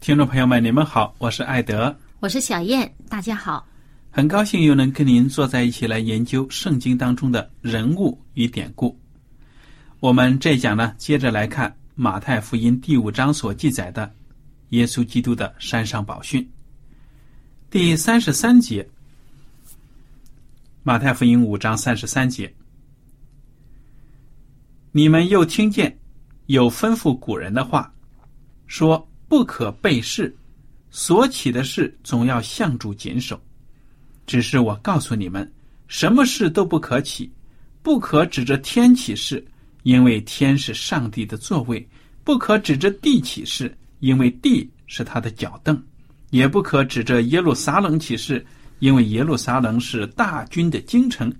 听众朋友们，你们好，我是艾德，我是小燕，大家好，很高兴又能跟您坐在一起来研究圣经当中的人物与典故。我们这讲呢，接着来看马太福音第五章所记载的耶稣基督的山上宝训，第三十三节。马太福音五章三十三节，你们又听见有吩咐古人的话，说不可背誓，所起的事总要向主谨守。只是我告诉你们，什么事都不可起，不可指着天起誓。因为天是上帝的座位，不可指着地起誓，因为地是他的脚凳；也不可指着耶路撒冷起誓，因为耶路撒冷是大军的京城；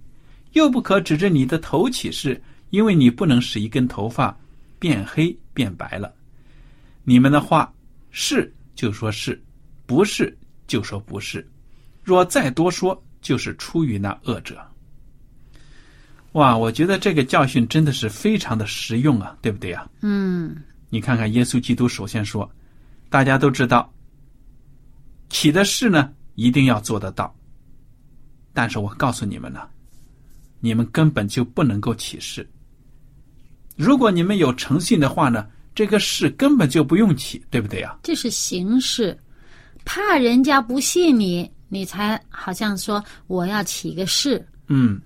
又不可指着你的头起誓，因为你不能使一根头发变黑变白了。你们的话是就说是，不是就说不是。若再多说，就是出于那恶者。哇，我觉得这个教训真的是非常的实用啊，对不对呀？嗯，你看看耶稣基督首先说，大家都知道，起的事呢一定要做得到，但是我告诉你们呢，你们根本就不能够起誓。如果你们有诚信的话呢，这个事根本就不用起，对不对呀？这是形式，怕人家不信你，你才好像说我要起个誓。嗯，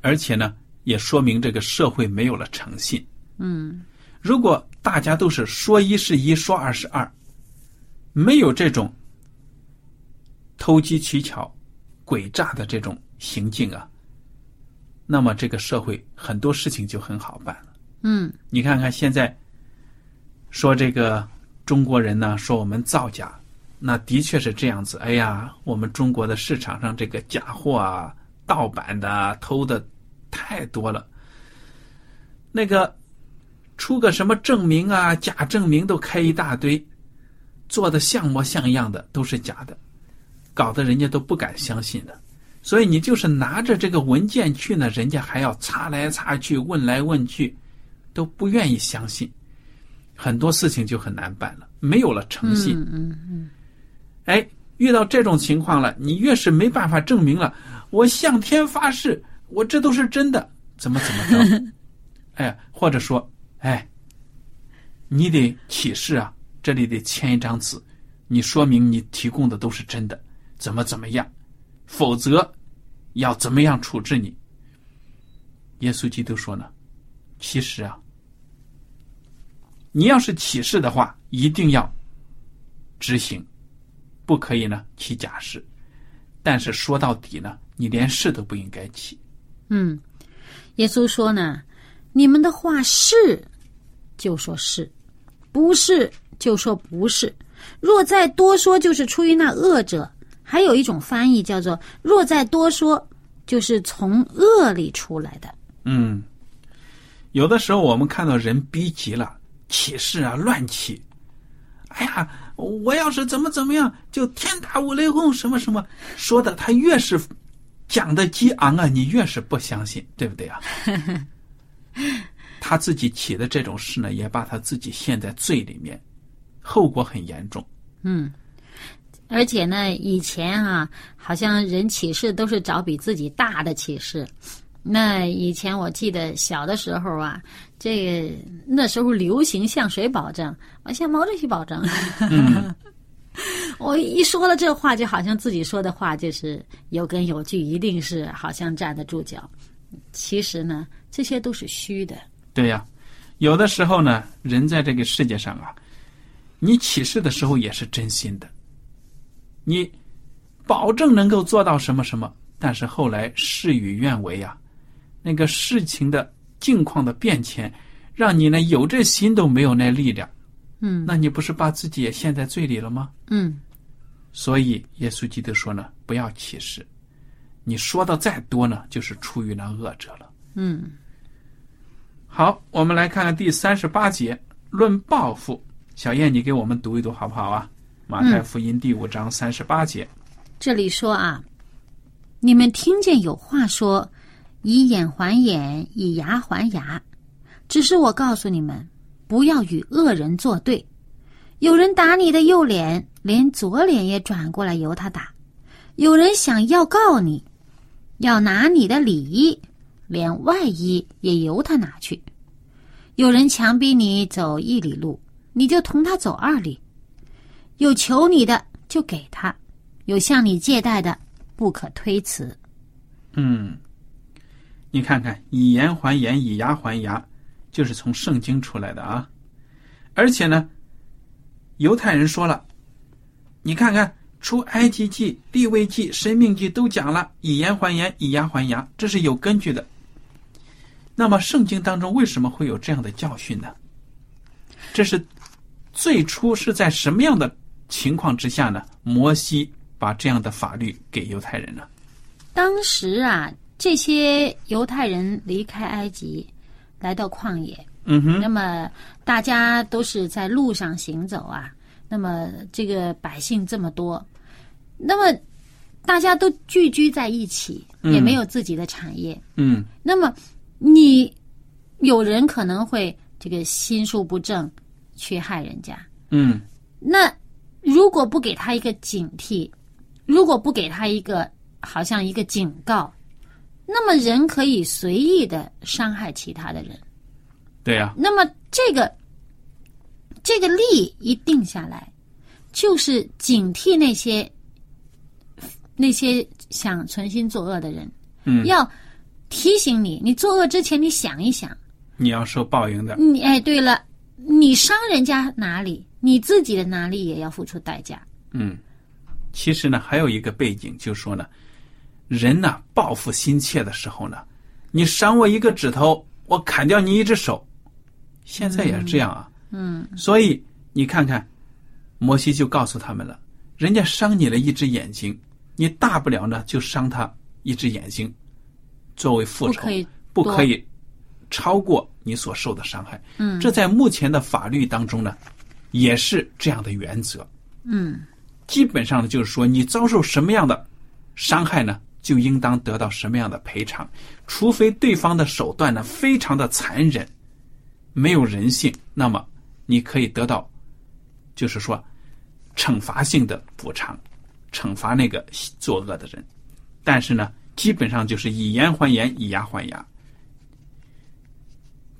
而且呢。也说明这个社会没有了诚信。嗯，如果大家都是说一是一，说二是二，没有这种投机取巧、诡诈的这种行径啊，那么这个社会很多事情就很好办了。嗯，你看看现在说这个中国人呢，说我们造假，那的确是这样子。哎呀，我们中国的市场上这个假货啊、盗版的、偷的。太多了，那个出个什么证明啊，假证明都开一大堆，做的像模像样的都是假的，搞得人家都不敢相信的。所以你就是拿着这个文件去呢，人家还要查来查去，问来问去，都不愿意相信，很多事情就很难办了，没有了诚信。嗯嗯。哎，遇到这种情况了，你越是没办法证明了，我向天发誓。我这都是真的，怎么怎么着？哎，或者说，哎，你得起誓啊，这里得签一张纸，你说明你提供的都是真的，怎么怎么样？否则要怎么样处置你？耶稣基督说呢，其实啊，你要是起誓的话，一定要执行，不可以呢起假誓。但是说到底呢，你连誓都不应该起。嗯，耶稣说呢，你们的话是，就说是；不是，就说不是。若再多说，就是出于那恶者。还有一种翻译叫做“若再多说，就是从恶里出来的。嗯，有的时候我们看到人逼急了，起誓啊，乱起。哎呀，我要是怎么怎么样，就天打五雷轰，什么什么，说的他越是讲的激昂啊，你越是不相信，对不对啊？他自己起的这种事呢，也把他自己陷在罪里面，后果很严重。嗯，而且呢，以前啊，好像人起誓都是找比自己大的起誓。那以前我记得小的时候啊，这个那时候流行向谁保证？我向毛主席保证。我一说了这话，就好像自己说的话就是有根有据，一定是好像站得住脚。其实呢，这些都是虚的。对呀，有的时候呢，人在这个世界上啊，你起誓的时候也是真心的，你保证能够做到什么什么，但是后来事与愿违啊，那个事情的境况的变迁，让你呢有这心都没有那力量，嗯那你不是把自己也陷在罪里了吗？嗯所以耶稣基督说呢，不要歧视，你说的再多呢，就是出于那恶者了。嗯好，我们来看看第三十八节，论报复。小燕，你给我们读一读好不好啊？马太福音第五章三十八节。这里说啊，你们听见有话说，以眼还眼，以牙还牙。只是我告诉你们，不要与恶人作对。有人打你的右脸，连左脸也转过来由他打；有人想要告你，要拿你的里衣，连外衣也由他拿去。有人强逼你走一里路，你就同他走二里。有求你的就给他，有向你借贷的不可推辞。嗯，你看看，以言还言，以牙还牙，就是从圣经出来的啊。而且呢，犹太人说了，你看看出埃及记、立位记、生命记都讲了，以言还言，以牙还牙，这是有根据的。那么圣经当中为什么会有这样的教训呢？这是最初是在什么样的情况之下呢？摩西把这样的法律给犹太人了？当时啊，这些犹太人离开埃及，来到旷野，嗯哼，那么大家都是在路上行走啊。那么这个百姓这么多，那么大家都聚居在一起，嗯也没有自己的产业。嗯那么你有人可能会这个心术不正，去害人家。嗯那如果不给他一个警惕，如果不给他一个好像一个警告，那么人可以随意的伤害其他的人。对呀、那么这个这个例一定下来，就是警惕那些那些想存心作恶的人，嗯，要提醒你，你作恶之前，你想一想，你要受报应的。你哎，对了，你伤人家哪里，你自己的哪里也要付出代价。嗯，其实呢，还有一个背景，就是说呢，人呢报复心切的时候呢，你伤我一个指头，我砍掉你一只手，现在也是这样啊。嗯所以你看看，摩西就告诉他们了，人家伤你了一只眼睛，你大不了呢就伤他一只眼睛，作为复仇，不可以不可以超过你所受的伤害。嗯这在目前的法律当中呢，也是这样的原则。嗯基本上呢，就是说你遭受什么样的伤害呢，就应当得到什么样的赔偿，除非对方的手段呢非常的残忍，没有人性，那么你可以得到，就是说惩罚性的补偿，惩罚那个作恶的人。但是呢，基本上就是以言还言，以牙还牙。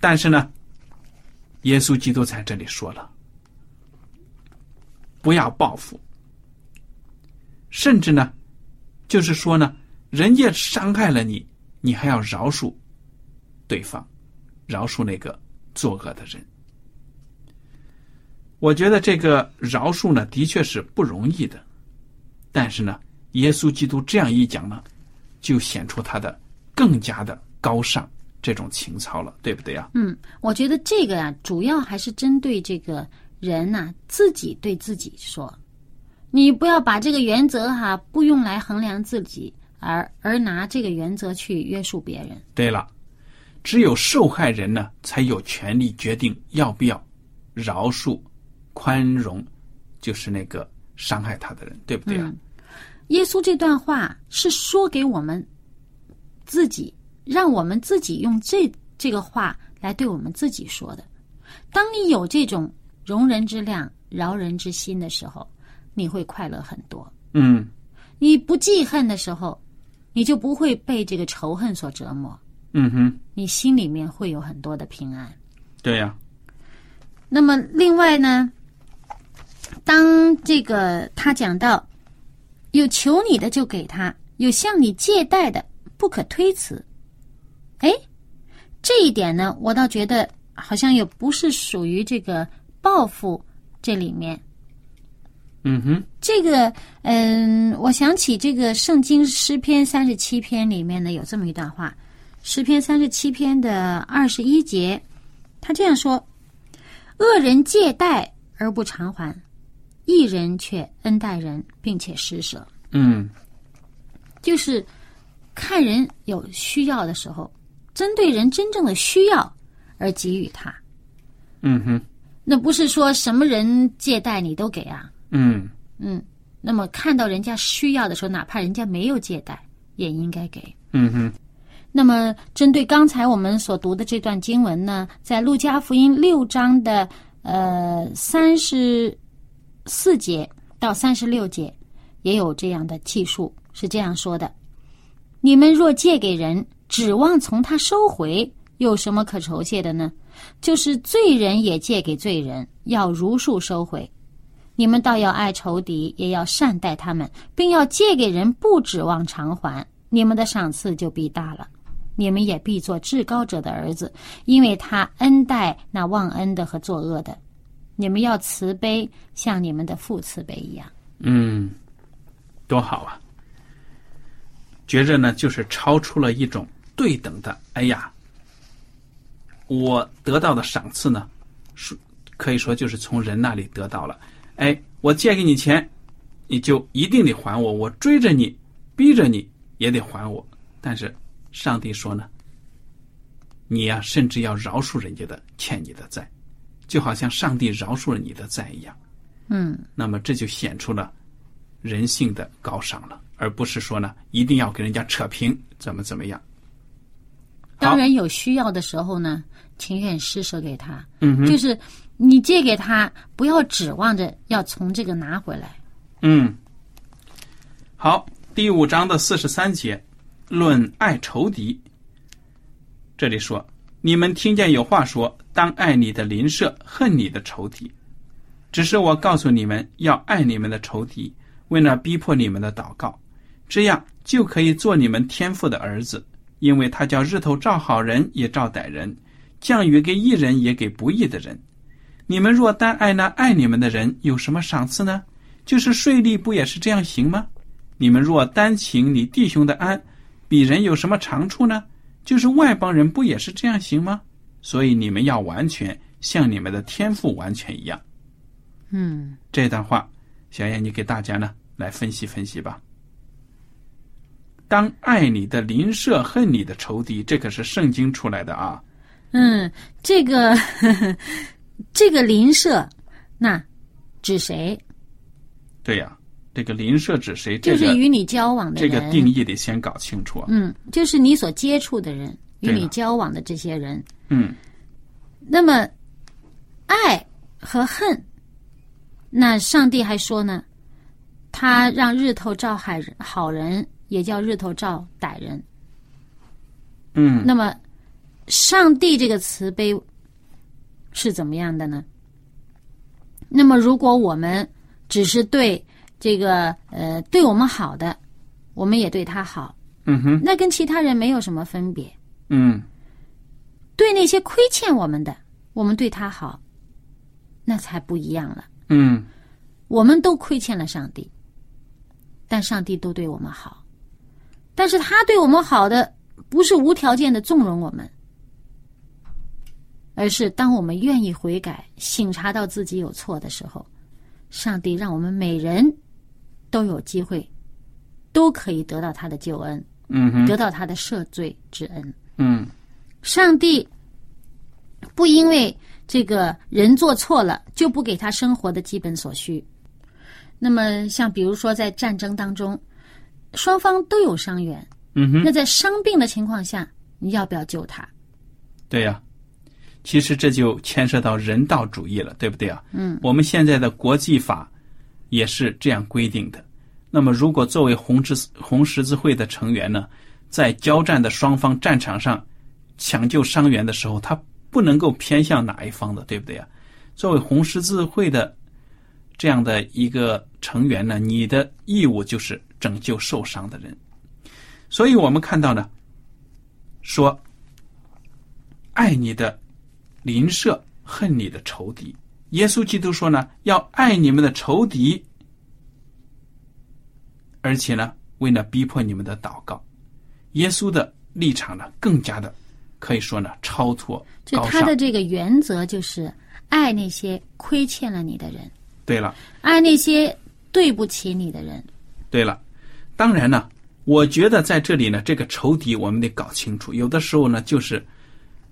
但是呢，耶稣基督在这里说了，不要报复。甚至呢，就是说呢，人家伤害了你，你还要饶恕对方，饶恕那个作恶的人。我觉得这个饶恕呢，的确是不容易的，但是呢，耶稣基督这样一讲呢，就显出他的更加的高尚这种情操了，对不对啊？嗯，我觉得这个呀、主要还是针对这个人呐、自己对自己说，你不要把这个原则哈、不用来衡量自己，而而拿这个原则去约束别人。对了，只有受害人呢，才有权利决定要不要饶恕、宽容，就是那个伤害他的人，对不对啊？嗯耶稣这段话是说给我们自己，让我们自己用这这个话来对我们自己说的。当你有这种容人之量、饶人之心的时候，你会快乐很多。嗯你不记恨的时候，你就不会被这个仇恨所折磨，嗯哼，你心里面会有很多的平安。对呀、那么另外呢，当这个他讲到有求你的就给他，有向你借贷的不可推辞。哎，这一点呢，我倒觉得好像也不是属于这个报复这里面。嗯哼，这个，嗯，我想起这个圣经诗篇三十七篇里面呢有这么一段话，诗篇三十七篇的二十一节，他这样说：“恶人借贷而不偿还，一人却恩待人，并且施舍。嗯就是看人有需要的时候，针对人真正的需要而给予他。嗯哼，那不是说什么人借贷你都给啊，嗯嗯。那么看到人家需要的时候，哪怕人家没有借贷，也应该给。嗯哼，那么，针对刚才我们所读的这段经文呢，在路加福音六章的呃三十四节到三十六节，也有这样的记述，是这样说的：你们若借给人，指望从他收回，有什么可酬谢的呢？就是罪人也借给罪人，要如数收回。你们倒要爱仇敌，也要善待他们，并要借给人，不指望偿还，你们的赏赐就必大了。你们也必做至高者的儿子，因为他恩待那忘恩的和作恶的。你们要慈悲，像你们的父慈悲一样。嗯，多好啊！觉着呢，就是超出了一种对等的。哎呀，我得到的赏赐呢，是可以说就是从人那里得到了。哎，我借给你钱，你就一定得还我，我追着你，逼着你也得还我。但是上帝说呢，你呀、甚至要饶恕人家的欠你的债，就好像上帝饶恕了你的债一样。嗯，那么这就显出了人性的高尚了，而不是说呢一定要跟人家扯平，怎么怎么样。当人有需要的时候呢，情愿施舍给他。嗯，就是你借给他，不要指望着要从这个拿回来。嗯，好，第五章的四十三节，论爱仇敌。这里说，你们听见有话说，当爱你的邻舍，恨你的仇敌。只是我告诉你们，要爱你们的仇敌，为那逼迫你们的祷告，这样就可以做你们天父的儿子，因为他叫日头照好人也照歹人，降雨给义人也给不义的人。你们若单爱那爱你们的人，有什么赏赐呢？就是税吏不也是这样行吗？你们若单请你弟兄的安，比人有什么长处呢？就是外邦人不也是这样行吗？所以你们要完全像你们的天赋完全一样。嗯，这段话，小燕，你给大家呢来分析分析吧。当爱你的邻舍，恨你的仇敌，这可是圣经出来的啊。嗯，这个 这个邻舍，那指谁？对呀、这个邻舍指谁？就这个是与你交往的人这。个定义得先搞清楚啊。嗯，就是你所接触的人，与你交往的这些人。嗯那么，爱和恨，那上帝还说呢，他让日头照海人，好人也叫日头照歹人。嗯那么，上帝这个慈悲是怎么样的呢？那么，如果我们只是对这个呃对我们好的，我们也对他好，嗯哼那跟其他人没有什么分别。嗯对那些亏欠我们的，我们对他好，那才不一样了。嗯我们都亏欠了上帝，但上帝都对我们好，但是他对我们好的不是无条件的纵容我们，而是当我们愿意悔改、醒察到自己有错的时候，上帝让我们每人都有机会都可以得到他的救恩，嗯，得到他的赦罪之恩。嗯上帝不因为这个人做错了就不给他生活的基本所需。那么，像比如说在战争当中，双方都有伤员，嗯哼，那在伤病的情况下，你要不要救他？对呀、其实这就牵涉到人道主义了，对不对啊？嗯，我们现在的国际法也是这样规定的。那么，如果作为红十字红十字会的成员呢，在交战的双方战场上抢救伤员的时候，他不能够偏向哪一方的，对不对啊？作为红十字会的这样的一个成员呢，你的义务就是拯救受伤的人。所以我们看到呢，说爱你的邻舍，恨你的仇敌。耶稣基督说呢，要爱你们的仇敌，而且呢，为了逼迫你们的祷告。耶稣的立场呢，更加的可以说呢，超脱就他的。这个原则就是爱那些亏欠了你的人，对了，爱那些对不起你的人。对了，当然呢，我觉得在这里呢，这个仇敌我们得搞清楚。有的时候呢，就是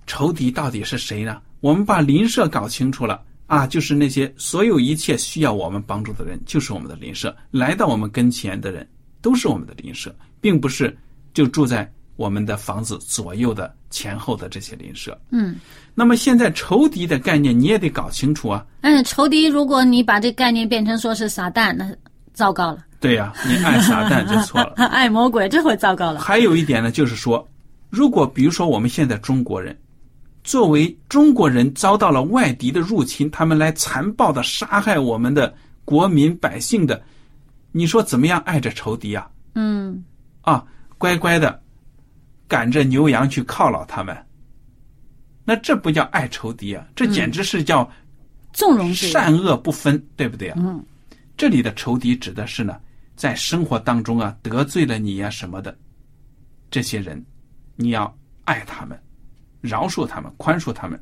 仇敌到底是谁呢？我们把邻舍搞清楚了啊，就是那些所有一切需要我们帮助的人，就是我们的邻舍。来到我们跟前的人，都是我们的邻舍，并不是就住在我们的房子左右的前后的这些邻舍。嗯那么现在仇敌的概念你也得搞清楚啊。嗯，仇敌，如果你把这概念变成说是撒旦，那糟糕了。对呀、你爱撒旦就错了。爱魔鬼，这回糟糕了。还有一点呢，就是说，如果比如说我们现在中国人，作为中国人遭到了外敌的入侵，他们来残暴的杀害我们的国民百姓的，你说怎么样爱着仇敌啊？嗯，啊，乖乖的赶着牛羊去犒劳他们，那这不叫爱仇敌啊，这简直是叫纵容。善恶不分，对不对啊？嗯，这里的仇敌指的是呢，在生活当中啊得罪了你呀、什么的，这些人，你要爱他们，饶恕他们，宽恕他们。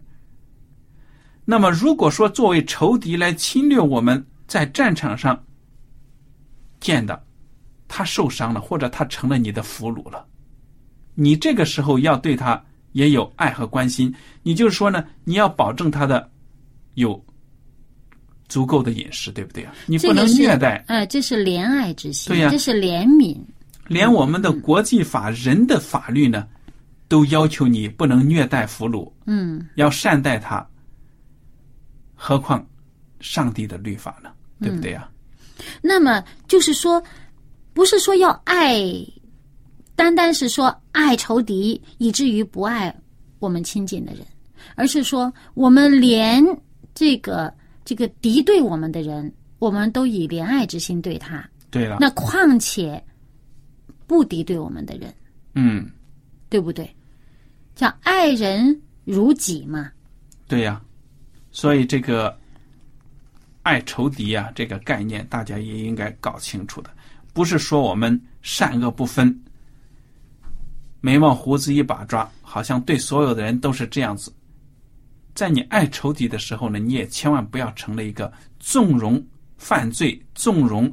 那么，如果说作为仇敌来侵略我们在战场上见的，他受伤了，或者他成了你的俘虏了，你这个时候要对他也有爱和关心。你就是说呢，你要保证他的有足够的饮食，对不对啊？你不能虐待，哎、这是怜爱之心，对呀这是怜悯。连我们的国际法、人的法律呢，都要求你不能虐待俘虏，嗯，要善待他。何况上帝的律法呢？对不对啊？那么就是说，不是说要爱，单单是说爱仇敌，以至于不爱我们亲近的人，而是说我们连这个这个敌对我们的人，我们都以怜爱之心对他。对了，那况且不敌对我们的人，嗯，对不对？叫爱人如己嘛。对呀、所以这个爱仇敌呀、这个概念大家也应该搞清楚的，不是说我们善恶不分，眉毛胡子一把抓，好像对所有的人都是这样子。在你爱仇敌的时候呢，你也千万不要成了一个纵容犯罪、纵容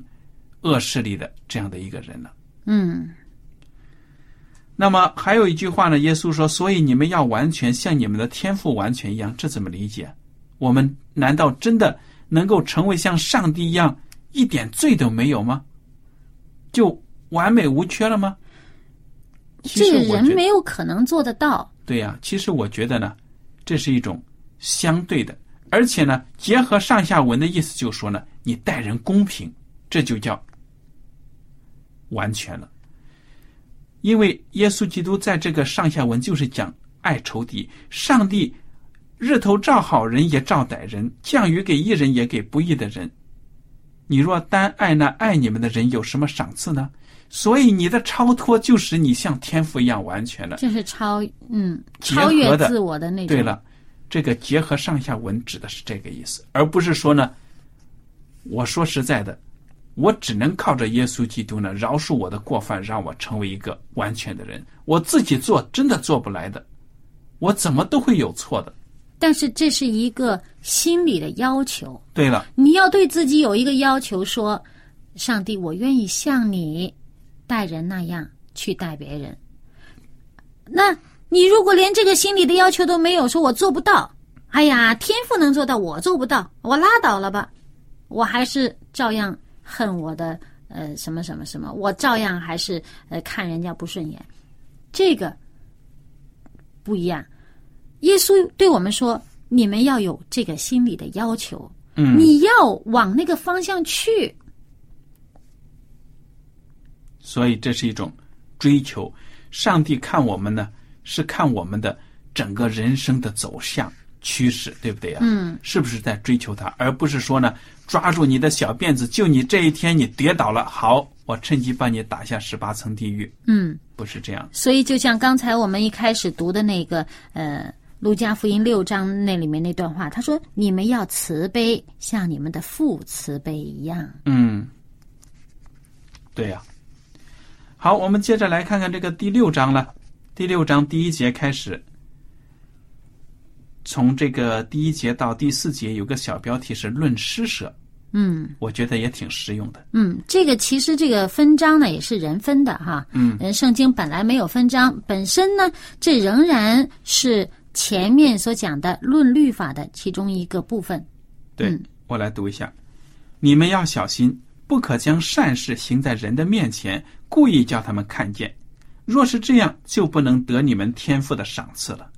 恶势力的这样的一个人了。嗯那么还有一句话呢，耶稣说：“所以你们要完全像你们的天赋完全一样。”这怎么理解？我们难道真的能够成为像上帝一样一点罪都没有吗？就完美无缺了吗？这个人没有可能做得到。对呀、其实我觉得呢，这是一种相对的，而且呢，结合上下文的意思，就说呢，你待人公平，这就叫完全了。因为耶稣基督在这个上下文就是讲爱仇敌，上帝日头照好人也照歹人，降雨给义人也给不义的人。你若单爱那爱你们的人，有什么赏赐呢？所以你的超脱就使你像天赋一样完全了。就是超嗯超越的自我的那种。对了，这个结合上下文指的是这个意思，而不是说呢，我说实在的，我只能靠着耶稣基督呢饶恕我的过犯，让我成为一个完全的人。我自己做真的做不来的，我怎么都会有错的。但是这是一个心理的要求，对了，你要对自己有一个要求说，上帝，我愿意像你待人那样去待别人。那你如果连这个心理的要求都没有，说我做不到，哎呀，天赋能做到，我做不到，我拉倒了吧，我还是照样恨我的呃什么什么什么，我照样还是呃看人家不顺眼，这个不一样。耶稣对我们说：“你们要有这个心理的要求，嗯，你要往那个方向去。所以这是一种追求。上帝看我们呢，是看我们的整个人生的走向趋势，对不对呀？嗯，是不是在追求他，而不是说呢，抓住你的小辫子，就你这一天你跌倒了，好，我趁机把你打下十八层地狱，嗯。”不是这样。所以，就像刚才我们一开始读的那个呃《路加福音》六章那里面那段话，他说：“你们要慈悲，像你们的父慈悲一样。嗯，对呀、好，我们接着来看看这个第六章了。第六章第一节开始，从这个第一节到第四节有个小标题是“论施舍”，”嗯我觉得也挺实用的。嗯，这个其实这个分章呢也是人分的哈。嗯嗯，圣经本来没有分章，本身呢这仍然是前面所讲的论律法的其中一个部分。对，嗯我来读一下：你们要小心，不可将善事行在人的面前，故意叫他们看见。若是这样，就不能得你们天赋的赏赐了。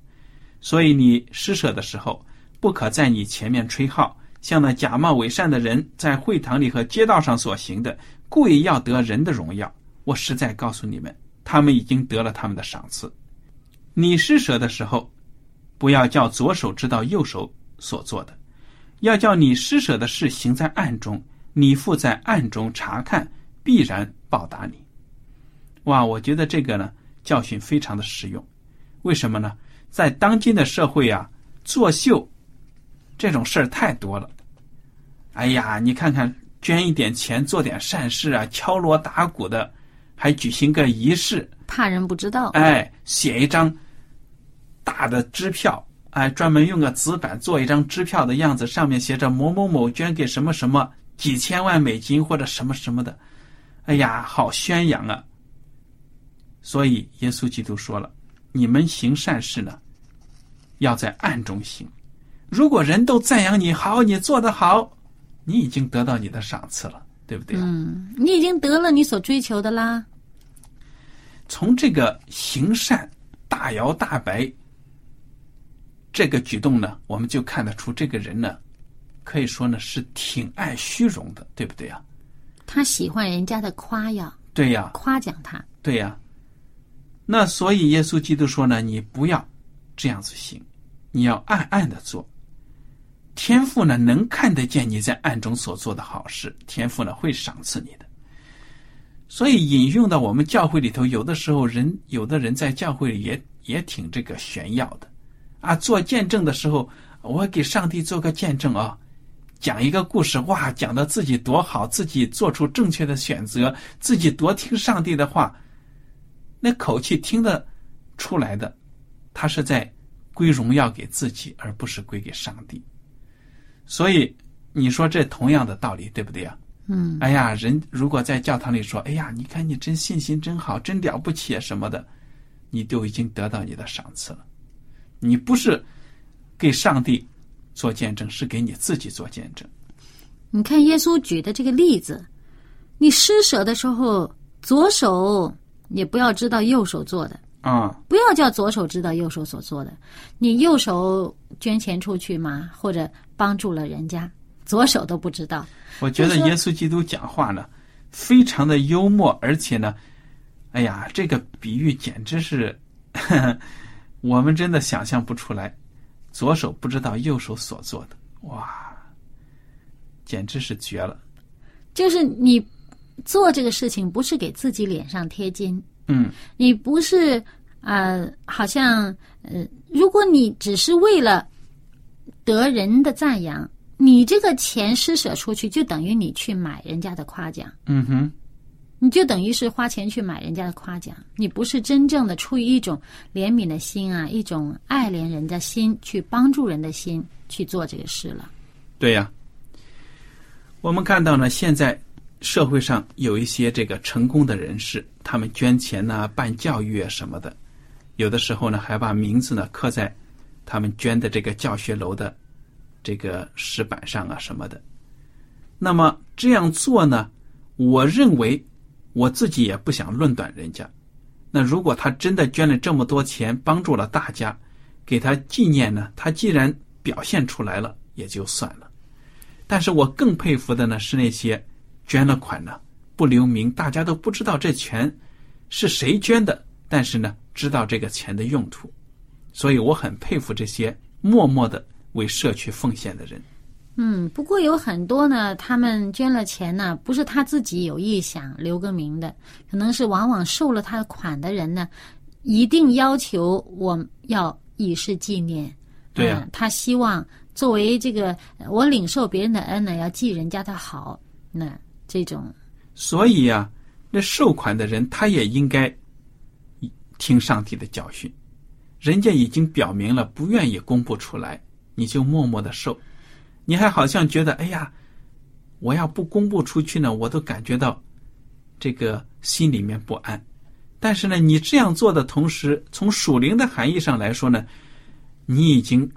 所以你施舍的时候，不可在你前面吹号，像那假冒伪善的人在会堂里和街道上所行的，故意要得人的荣耀。我实在告诉你们，他们已经得了他们的赏赐。你施舍的时候，不要叫左手知道右手所做的。要叫你施舍的事行在暗中，你父在暗中查看，必然报答你。哇，我觉得这个呢教训非常的实用。为什么呢？在当今的社会啊，作秀这种事儿太多了。哎呀，你看看，捐一点钱，做点善事啊，敲锣打鼓的，还举行个仪式，怕人不知道。哎，写一张大的支票，哎，专门用个纸板做一张支票的样子，上面写着某某某捐给什么什么几千万美金或者什么什么的，哎呀，好宣扬啊！所以耶稣基督说了，你们行善事呢，要在暗中行。如果人都赞扬你好，你做得好，你已经得到你的赏赐了，对不对？嗯，你已经得了你所追求的啦。从这个行善、大摇大摆这个举动呢，我们就看得出这个人呢，可以说呢是挺爱虚荣的，对不对啊？他喜欢人家的夸耀，对呀、夸奖他。对呀、那所以耶稣基督说呢，你不要这样子行，你要暗暗的做。天父呢能看得见你在暗中所做的好事，天父呢会赏赐你的。所以引用到我们教会里头，有的时候人有的人在教会里也也挺这个炫耀的，啊，做见证的时候，我给上帝做个见证啊，讲一个故事，哇，讲的自己多好，自己做出正确的选择，自己多听上帝的话，那口气听得出来的，他是在归荣耀给自己，而不是归给上帝。所以你说这同样的道理，对不对呀？嗯，哎呀，人如果在教堂里说：“哎呀，你看你真信心真好，真了不起啊什么的”，你就已经得到你的赏赐了。你不是给上帝做见证，是给你自己做见证。你看耶稣举的这个例子，你施舍的时候，左手也不要知道右手做的，啊、不要叫左手知道右手所做的。你右手捐钱出去嘛，或者帮助了人家，左手都不知道。我觉得耶稣基督讲话呢，非常的幽默，而且呢，哎呀，这个比喻简直是，呵 呵我们真的想象不出来，左手不知道右手所做的，哇，简直是绝了。就是你做这个事情，不是给自己脸上贴金，嗯，你不是呃，好像呃，如果你只是为了得人的赞扬，你这个钱施舍出去，就等于你去买人家的夸奖，嗯哼，你就等于是花钱去买人家的夸奖，你不是真正的出于一种怜悯的心啊，一种爱怜人的心，去帮助人的心去做这个事了。对呀、我们看到呢，现在社会上有一些这个成功的人士，他们捐钱呐、办教育啊什么的，有的时候呢还把名字呢刻在他们捐的这个教学楼的这个石板上啊什么的。那么这样做呢，我认为我自己也不想论断人家。那如果他真的捐了这么多钱，帮助了大家，给他纪念呢，他既然表现出来了，也就算了。但是我更佩服的呢是那些捐了款呢不留名，大家都不知道这钱是谁捐的，但是呢知道这个钱的用途，所以我很佩服这些默默的为社区奉献的人。嗯，不过有很多呢，他们捐了钱呢，不是他自己有意想留个名的，可能是往往受了他的款的人呢，一定要求我要以示纪念。对啊、嗯他希望作为这个呃我领受别人的恩呢，要记人家的好。那这种所以啊，那受款的人他也应该听上帝的教训。人家已经表明了不愿意公布出来，你就默默的受，你还好像觉得哎呀，我要不公布出去呢，我都感觉到这个心里面不安。但是呢，你这样做的同时，从属灵的含义上来说呢，你已经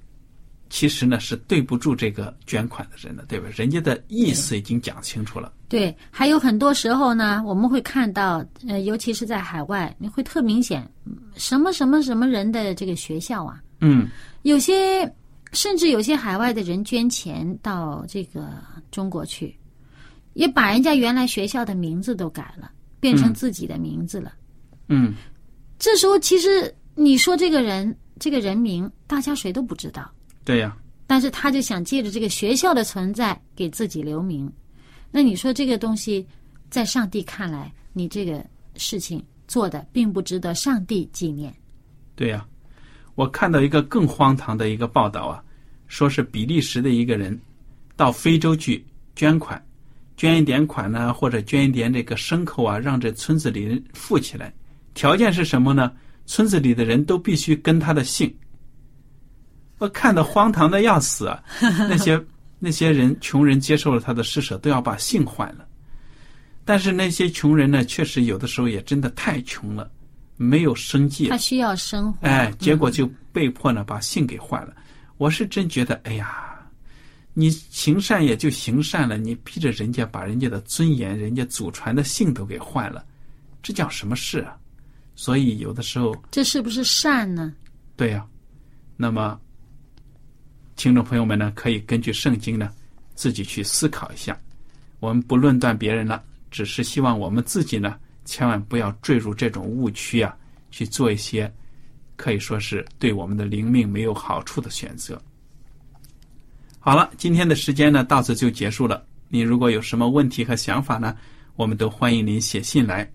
其实呢是对不住这个捐款的人的，对吧？人家的意思已经讲清楚了。对，还有很多时候呢，我们会看到，呃，尤其是在海外，你会特明显，嗯什么什么什么人的这个学校啊，嗯，有些甚至有些海外的人捐钱到这个中国去，也把人家原来学校的名字都改了，变成嗯自己的名字了。嗯，这时候，其实你说这个人这个人名，大家谁都不知道，对呀、但是他就想借着这个学校的存在给自己留名。那你说这个东西，在上帝看来，你这个事情做的并不值得上帝纪念。对呀、我看到一个更荒唐的一个报道啊，说是比利时的一个人到非洲去捐款，捐一点款呢，或者捐一点这个牲口啊，让这村子里人富起来。条件是什么呢？村子里的人都必须跟他的姓。我看的荒唐的要死啊！那些那些人穷人接受了他的施舍，都要把姓换了。但是那些穷人呢，确实有的时候也真的太穷了，没有生计他需要生活。哎，结果就被迫呢把姓给换了。我是真觉得，哎呀，你行善也就行善了，你逼着人家把人家的尊严、人家祖传的姓都给换了，这叫什么事啊？所以有的时候，这是不是善呢？对呀、那么听众朋友们呢，可以根据圣经呢自己去思考一下。我们不论断别人了，只是希望我们自己呢，千万不要坠入这种误区啊，去做一些可以说是对我们的灵命没有好处的选择。好了，今天的时间呢到此就结束了。您如果有什么问题和想法呢，我们都欢迎您写信来。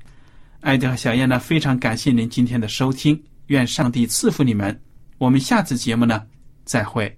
艾德和小燕呢，非常感谢您今天的收听，愿上帝赐福你们。我们下次节目呢，再会。